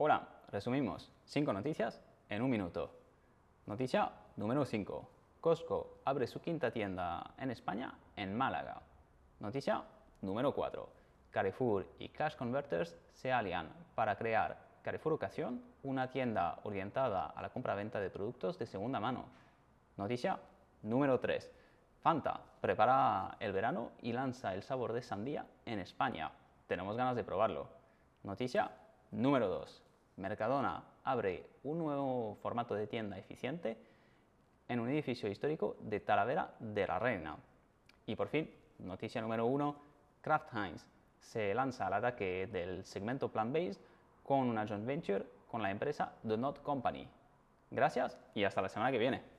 Hola, resumimos 5 noticias en un minuto. Noticia número 5. Costco abre su quinta tienda en España, en Málaga. Noticia número 4. Carrefour y Cash Converters se alían para crear Carrefour Ocasión, una tienda orientada a la compra-venta de productos de segunda mano. Noticia número 3. Fanta prepara el verano y lanza el sabor de sandía en España. Tenemos ganas de probarlo. Noticia número 2. Mercadona abre un nuevo formato de tienda eficiente en un edificio histórico de Talavera de la Reina. Y por fin, noticia número 1. Kraft Heinz se lanza al ataque del segmento plant-based con una joint venture con la empresa The Not Company. Gracias y hasta la semana que viene.